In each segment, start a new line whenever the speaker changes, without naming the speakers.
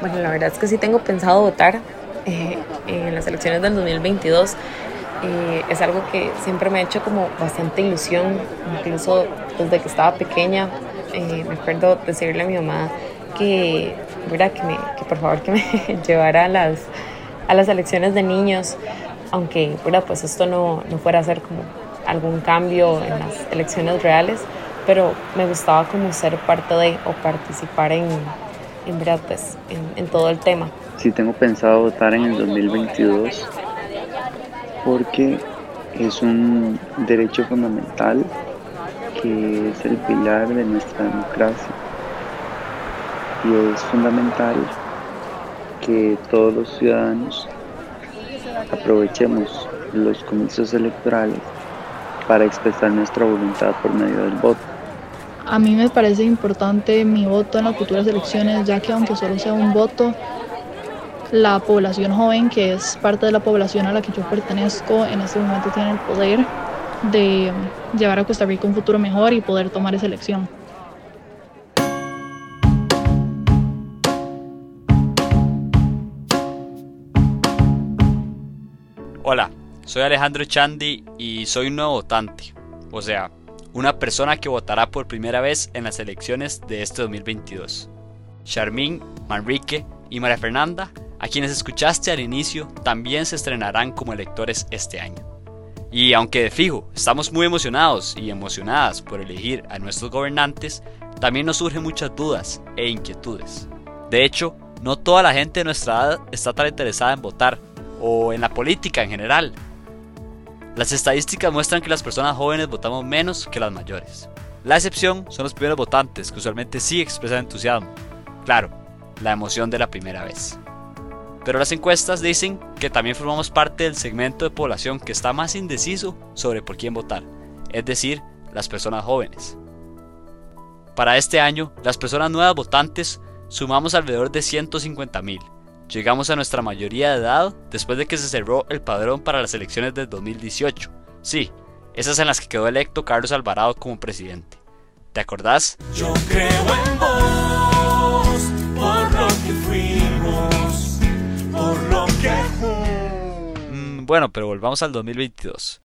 Bueno, la verdad es que sí tengo pensado votar eh, en las elecciones del 2022. Eh, es algo que siempre me ha hecho como bastante ilusión, incluso desde que estaba pequeña. Eh, me acuerdo decirle a mi mamá que, mira, que, me, que por favor que me llevara a las, a las elecciones de niños, aunque mira, pues esto no, no fuera a ser como algún cambio en las elecciones reales, pero me gustaba como ser parte de o participar en, en verdad, pues, en, todo el tema.
Sí, tengo pensado votar en el 2022 porque es un derecho fundamental que es el pilar de nuestra democracia y es fundamental que todos los ciudadanos aprovechemos los comicios electorales para expresar nuestra voluntad por medio del voto.
A mí me parece importante mi voto en las futuras elecciones, ya que aunque solo sea un voto, la población joven, que es parte de la población a la que yo pertenezco, en este momento tiene el poder de llevar a Costa Rica un futuro mejor y poder tomar esa elección.
Hola, soy Alejandro Chandi y soy un nuevo votante. O sea, una persona que votará por primera vez en las elecciones de este 2022. Charmín, Manrique y María Fernanda, a quienes escuchaste al inicio, también se estrenarán como electores este año. Y aunque de fijo estamos muy emocionados y emocionadas por elegir a nuestros gobernantes, también nos surgen muchas dudas e inquietudes. De hecho, no toda la gente de nuestra edad está tan interesada en votar, o en la política en general, las estadísticas muestran que las personas jóvenes votamos menos que las mayores. La excepción son los primeros votantes, que usualmente sí expresan entusiasmo. Claro, la emoción de la primera vez. Pero las encuestas dicen que también formamos parte del segmento de población que está más indeciso sobre por quién votar, es decir, las personas jóvenes. Para este año, las personas nuevas votantes sumamos alrededor de 150.000 Llegamos a nuestra mayoría de edad después de que se cerró el padrón para las elecciones del 2018. Sí, esas en las que quedó electo Carlos Alvarado como presidente. ¿Te acordás? Yo creo en vos, por lo que fuimos, por lo que... Mm, bueno, pero volvamos al 2022.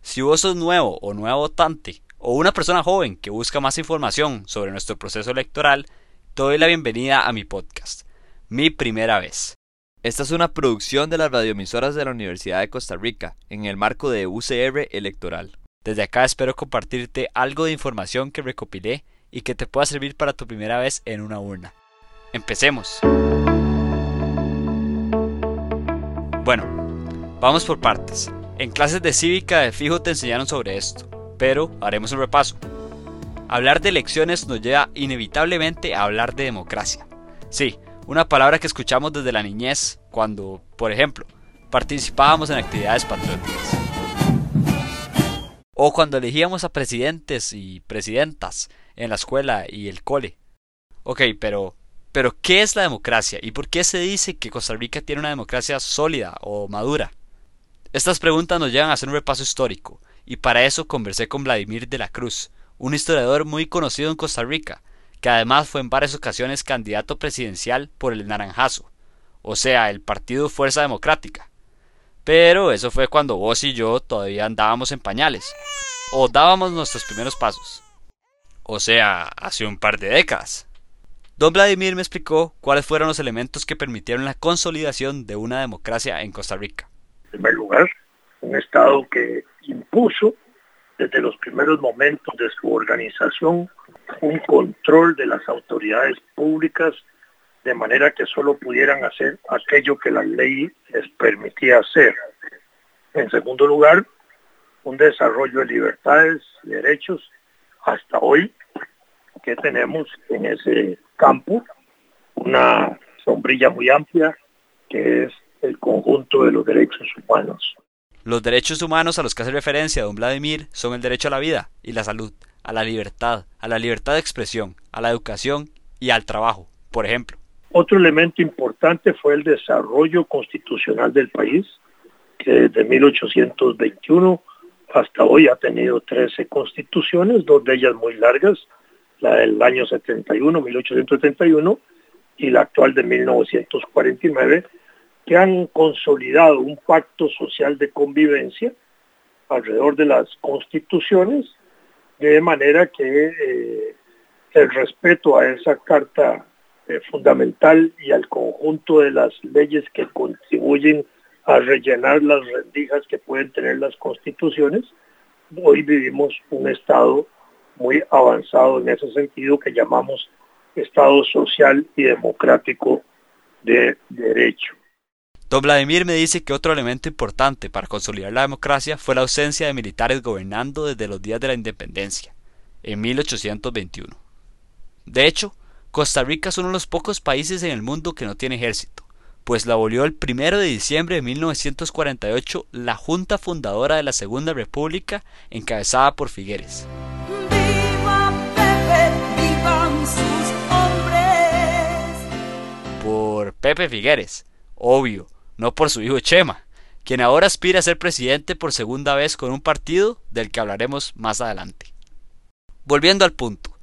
Si vos sos nuevo o nuevo votante, o una persona joven que busca más información sobre nuestro proceso electoral, te doy la bienvenida a mi podcast mi primera vez.
Esta es una producción de las radioemisoras de la Universidad de Costa Rica, en el marco de UCR Electoral.
Desde acá espero compartirte algo de información que recopilé y que te pueda servir para tu primera vez en una urna. Empecemos. Bueno, vamos por partes. En clases de cívica de fijo te enseñaron sobre esto, pero haremos un repaso. Hablar de elecciones nos lleva inevitablemente a hablar de democracia. Sí, una palabra que escuchamos desde la niñez cuando, por ejemplo, participábamos en actividades patrióticas. O cuando elegíamos a presidentes y presidentas en la escuela y el cole. Ok, pero, pero ¿qué es la democracia y por qué se dice que Costa Rica tiene una democracia sólida o madura? Estas preguntas nos llevan a hacer un repaso histórico, y para eso conversé con Vladimir de la Cruz, un historiador muy conocido en Costa Rica, que además fue en varias ocasiones candidato presidencial por el Naranjazo, o sea, el Partido Fuerza Democrática. Pero eso fue cuando vos y yo todavía andábamos en pañales, o dábamos nuestros primeros pasos. O sea, hace un par de décadas. Don Vladimir me explicó cuáles fueron los elementos que permitieron la consolidación de una democracia en Costa Rica.
En primer lugar, un Estado que impuso desde los primeros momentos de su organización un control de las autoridades públicas de manera que solo pudieran hacer aquello que la ley les permitía hacer. En segundo lugar, un desarrollo de libertades y derechos hasta hoy que tenemos en ese campo, una sombrilla muy amplia que es el conjunto de los derechos humanos.
Los derechos humanos a los que hace referencia don Vladimir son el derecho a la vida y la salud, a la libertad, a la libertad de expresión, a la educación y al trabajo, por ejemplo.
Otro elemento importante fue el desarrollo constitucional del país, que desde 1821 hasta hoy ha tenido 13 constituciones, dos de ellas muy largas, la del año 71, 1871, y la actual de 1949, que han consolidado un pacto social de convivencia alrededor de las constituciones, de manera que eh, el respeto a esa carta eh, fundamental y al conjunto de las leyes que contribuyen a rellenar las rendijas que pueden tener las constituciones, hoy vivimos un estado muy avanzado en ese sentido que llamamos Estado social y democrático de derecho.
Don Vladimir me dice que otro elemento importante para consolidar la democracia fue la ausencia de militares gobernando desde los días de la independencia, en 1821. De hecho, Costa Rica es uno de los pocos países en el mundo que no tiene ejército, pues la abolió el 1 de diciembre de 1948 la Junta Fundadora de la Segunda República, encabezada por Figueres. Por Pepe Figueres, obvio, no por su hijo Chema, quien ahora aspira a ser presidente por segunda vez con un partido del que hablaremos más adelante. Volviendo al punto,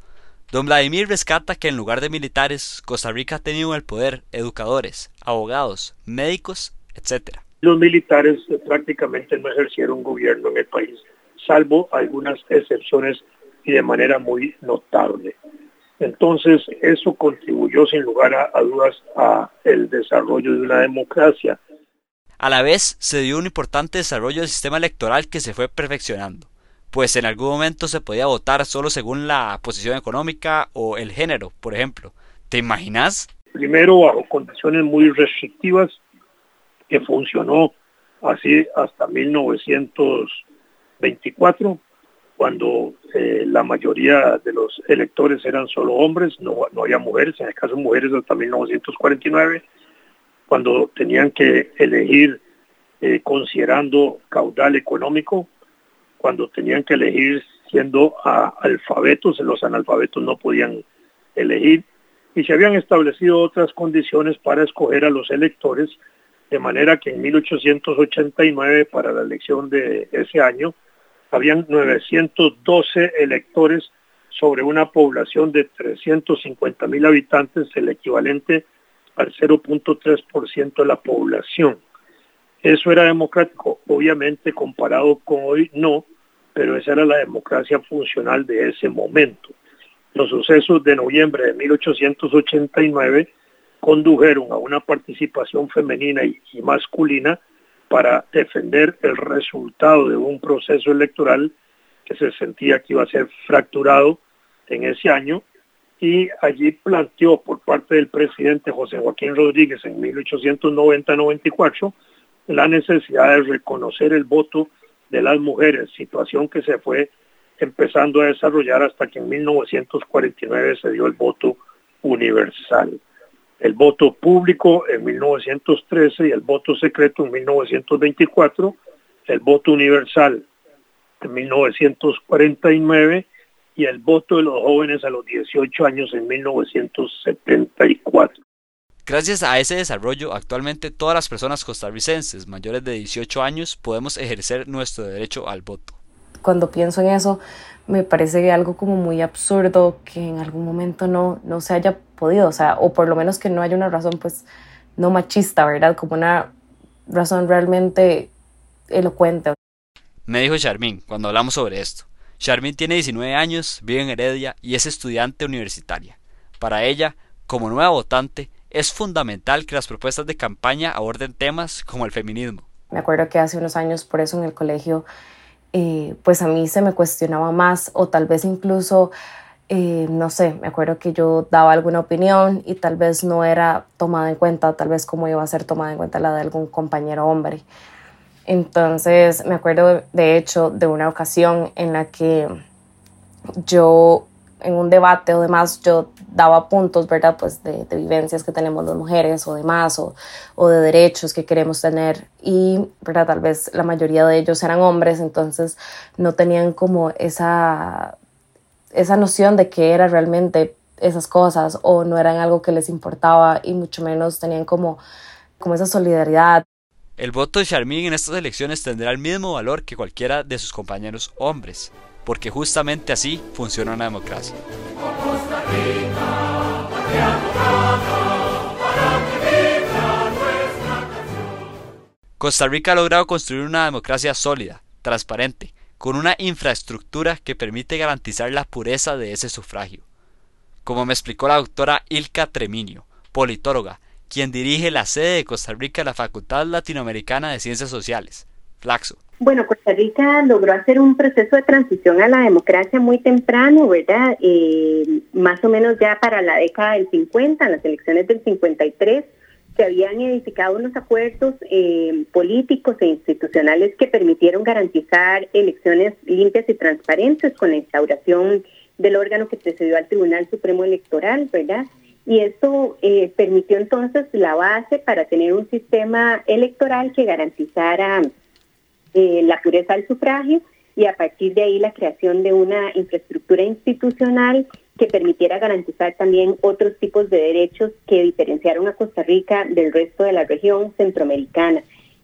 Don Vladimir rescata que en lugar de militares, Costa Rica ha tenido el poder educadores, abogados, médicos, etc.
Los militares prácticamente no ejercieron gobierno en el país, salvo algunas excepciones y de manera muy notable. Entonces, eso contribuyó sin lugar a, dudas a el desarrollo de una democracia.
A la vez, se dio un importante desarrollo del sistema electoral que se fue perfeccionando pues en algún momento se podía votar solo según la posición económica o el género, por ejemplo. ¿Te imaginas?
Primero bajo condiciones muy restrictivas que funcionó así hasta 1924, cuando eh, la mayoría de los electores eran solo hombres, no, no había mujeres, en el caso de mujeres hasta 1949, cuando tenían que elegir eh, considerando caudal económico, cuando tenían que elegir siendo alfabetos, los analfabetos no podían elegir, y se habían establecido otras condiciones para escoger a los electores, de manera que en 1889, para la elección de ese año, habían 912 electores sobre una población de 350 mil habitantes, el equivalente al 0.3% de la población. Eso era democrático, obviamente comparado con hoy no, pero esa era la democracia funcional de ese momento. Los sucesos de noviembre de 1889 condujeron a una participación femenina y, masculina para defender el resultado de un proceso electoral que se sentía que iba a ser fracturado en ese año y allí planteó por parte del presidente José Joaquín Rodríguez en 1890-94 la necesidad de reconocer el voto de las mujeres, situación que se fue empezando a desarrollar hasta que en 1949 se dio el voto universal. El voto público en 1913 y el voto secreto en 1924, el voto universal en 1949 y el voto de los jóvenes a los 18 años en 1974.
Gracias a ese desarrollo, actualmente todas las personas costarricenses mayores de 18 años podemos ejercer nuestro derecho al voto.
Cuando pienso en eso, me parece algo como muy absurdo que en algún momento no, no se haya podido, o sea, o por lo menos que no haya una razón, pues, no machista, ¿verdad? Como una razón realmente elocuente.
Me dijo Charmin cuando hablamos sobre esto. Charmin tiene 19 años, vive en Heredia y es estudiante universitaria. Para ella, como nueva votante, es fundamental que las propuestas de campaña aborden temas como el feminismo.
Me acuerdo que hace unos años por eso en el colegio, eh, pues a mí se me cuestionaba más o tal vez incluso, eh, no sé, me acuerdo que yo daba alguna opinión y tal vez no era tomada en cuenta, tal vez como iba a ser tomada en cuenta la de algún compañero hombre. Entonces me acuerdo de hecho de una ocasión en la que yo en un debate o demás yo daba puntos, ¿verdad? Pues de, vivencias que tenemos las mujeres o demás, o, o, de derechos que queremos tener. Y, ¿verdad? Tal vez la mayoría de ellos eran hombres, entonces no tenían como esa, esa noción de qué era realmente esas cosas o no eran algo que les importaba y mucho menos tenían como, como esa solidaridad.
El voto de Charmin en estas elecciones tendrá el mismo valor que cualquiera de sus compañeros hombres, porque justamente así funciona una democracia. Costa Rica ha logrado construir una democracia sólida, transparente, con una infraestructura que permite garantizar la pureza de ese sufragio. Como me explicó la doctora Ilka Treminio, politóloga, quien dirige la sede de Costa Rica la Facultad Latinoamericana de Ciencias Sociales, Flaxo.
Bueno, Costa Rica logró hacer un proceso de transición a la democracia muy temprano, ¿verdad? Eh, más o menos ya para la década del 50, en las elecciones del 53, se habían edificado unos acuerdos eh, políticos e institucionales que permitieron garantizar elecciones limpias y transparentes con la instauración del órgano que precedió al Tribunal Supremo Electoral, ¿verdad? Y esto eh, permitió entonces la base para tener un sistema electoral que garantizara eh, la pureza del sufragio y a partir de ahí la creación de una infraestructura institucional que permitiera garantizar también otros tipos de derechos que diferenciaron a Costa Rica del resto de la región centroamericana.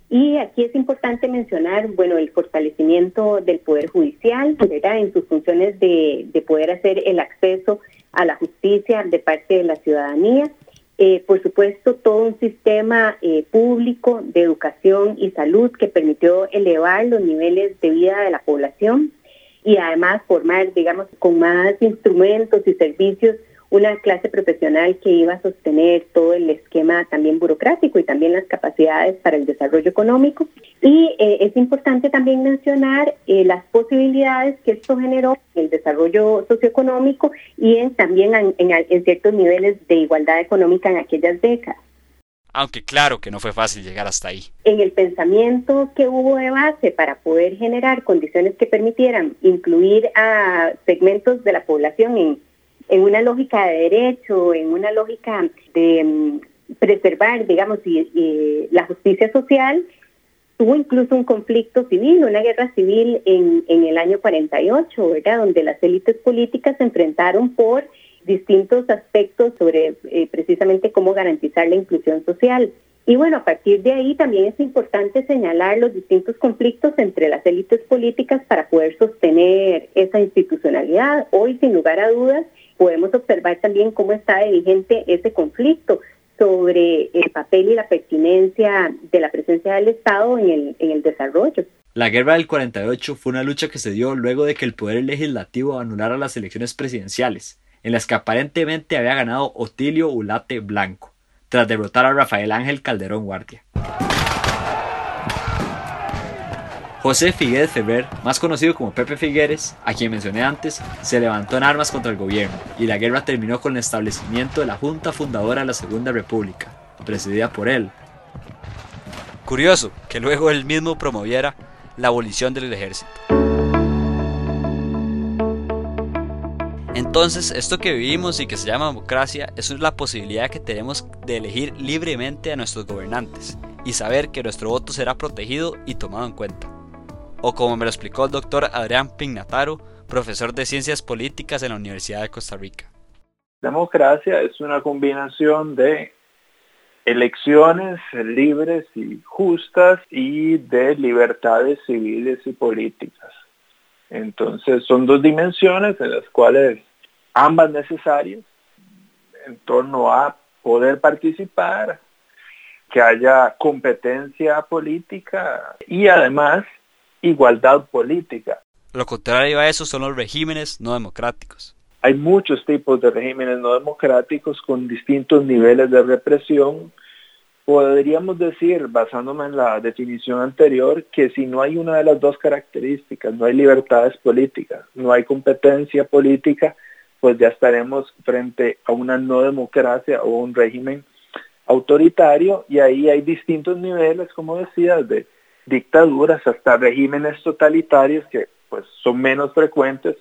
Y aquí es importante mencionar, bueno, el fortalecimiento del Poder Judicial, ¿verdad? En sus funciones de, de poder hacer el acceso a la justicia de parte de la ciudadanía. Eh, por supuesto, todo un sistema eh, público de educación y salud que permitió elevar los niveles de vida de la población y además formar, digamos, con más instrumentos y servicios una clase profesional que iba a sostener todo el esquema también burocrático y también las capacidades para el desarrollo económico. Y eh, es importante también mencionar eh, las posibilidades que esto generó en el desarrollo socioeconómico y en, también en, en ciertos niveles de igualdad económica en aquellas décadas
aunque claro que no fue fácil llegar hasta ahí.
En el pensamiento que hubo de base para poder generar condiciones que permitieran incluir a segmentos de la población en, en una lógica de derecho, en una lógica de mm, preservar, digamos, y, la justicia social, tuvo incluso un conflicto civil, una guerra civil en, en el año 48, ¿verdad? Donde las élites políticas se enfrentaron por distintos aspectos sobre eh, precisamente cómo garantizar la inclusión social. Y bueno, a partir de ahí también es importante señalar los distintos conflictos entre las élites políticas para poder sostener esa institucionalidad. Hoy, sin lugar a dudas, podemos observar también cómo está de vigente ese conflicto sobre el papel y la pertinencia de la presencia del Estado en el, en el desarrollo.
La guerra del 48 fue una lucha que se dio luego de que el poder legislativo anulara las elecciones presidenciales en las que aparentemente había ganado Otilio Ulate Blanco, tras derrotar a Rafael Ángel Calderón Guardia. José Figueres Ferrer, más conocido como Pepe Figueres, a quien mencioné antes, se levantó en armas contra el gobierno y la guerra terminó con el establecimiento de la Junta Fundadora de la Segunda República, presidida por él. Curioso que luego él mismo promoviera la abolición del ejército. Entonces, esto que vivimos y que se llama democracia, es la posibilidad que tenemos de elegir libremente a nuestros gobernantes y saber que nuestro voto será protegido y tomado en cuenta. O como me lo explicó el doctor Adrián Pignataro, profesor de Ciencias Políticas en la Universidad de Costa Rica.
Democracia es una combinación de elecciones libres y justas y de libertades civiles y políticas. Entonces son dos dimensiones en las cuales ambas necesarias en torno a poder participar, que haya competencia política y además igualdad política.
Lo contrario a eso son los regímenes no democráticos.
Hay muchos tipos de regímenes no democráticos con distintos niveles de represión podríamos decir, basándome en la definición anterior, que si no hay una de las dos características, no hay libertades políticas, no hay competencia política, pues ya estaremos frente a una no democracia o un régimen autoritario y ahí hay distintos niveles, como decía, de dictaduras hasta regímenes totalitarios que pues son menos frecuentes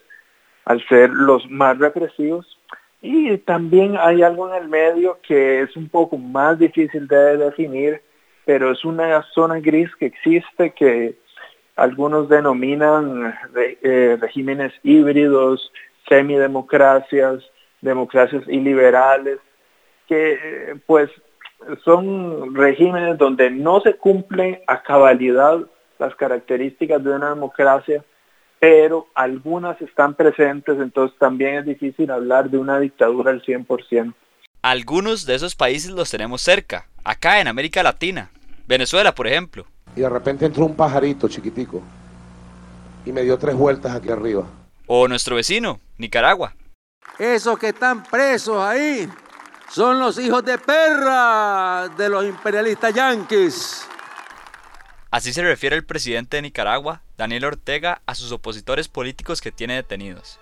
al ser los más represivos. Y también hay algo en el medio que es un poco más difícil de definir, pero es una zona gris que existe que algunos denominan eh, regímenes híbridos, semidemocracias, democracias iliberales, que pues son regímenes donde no se cumplen a cabalidad las características de una democracia, pero algunas están presentes, entonces también es difícil hablar de una dictadura al 100%.
Algunos de esos países los tenemos cerca, acá en América Latina, Venezuela por ejemplo.
y de repente entró un pajarito chiquitico y me dio tres vueltas aquí arriba.
O nuestro vecino, Nicaragua.
Esos que están presos ahí son los hijos de perra de los imperialistas yanquis.
Así se refiere el presidente de Nicaragua, Daniel Ortega, a sus opositores políticos que tiene detenidos.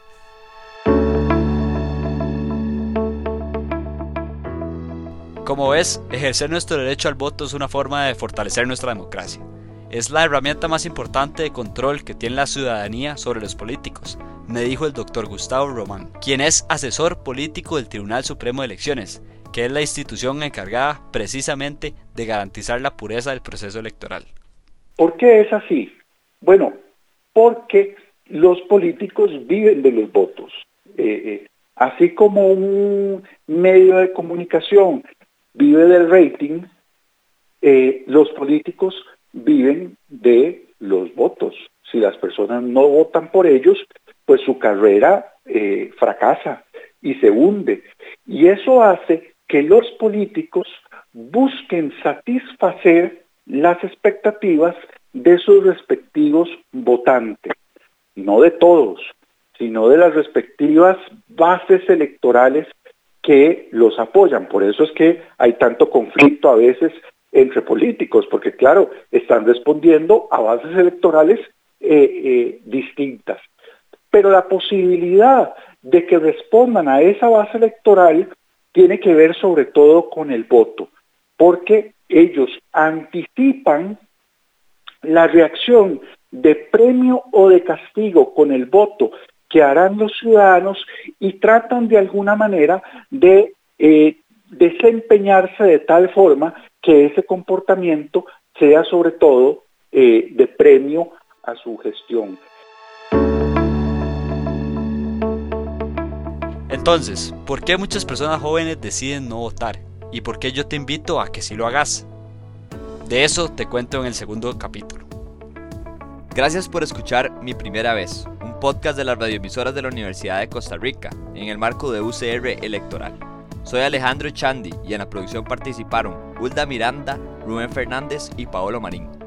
Como ves, ejercer nuestro derecho al voto es una forma de fortalecer nuestra democracia. Es la herramienta más importante de control que tiene la ciudadanía sobre los políticos, me dijo el doctor Gustavo Román, quien es asesor político del Tribunal Supremo de Elecciones, que es la institución encargada precisamente de garantizar la pureza del proceso electoral.
¿Por qué es así? Bueno, porque los políticos viven de los votos. Eh, eh, así como un medio de comunicación vive del rating, eh, los políticos viven de los votos. Si las personas no votan por ellos, pues su carrera fracasa y se hunde. Y eso hace que los políticos busquen satisfacer las expectativas de sus respectivos votantes, no de todos, sino de las respectivas bases electorales que los apoyan. Por eso es que hay tanto conflicto a veces entre políticos, porque claro, están respondiendo a bases electorales eh, eh, distintas. Pero la posibilidad de que respondan a esa base electoral tiene que ver sobre todo con el voto, porque ellos anticipan la reacción de premio o de castigo con el voto que harán los ciudadanos y tratan de alguna manera de eh, desempeñarse de tal forma que ese comportamiento sea sobre todo eh, de premio a su gestión.
Entonces, ¿por qué muchas personas jóvenes deciden no votar? ¿Y por qué yo te invito a que sí lo hagas? De eso te cuento en el segundo capítulo.
Gracias por escuchar Mi Primera Vez, un podcast de las radioemisoras de la Universidad de Costa Rica, en el marco de UCR Electoral. Soy Alejandro Chandi y en la producción participaron Hulda Miranda, Rubén Fernández y Paolo Marín.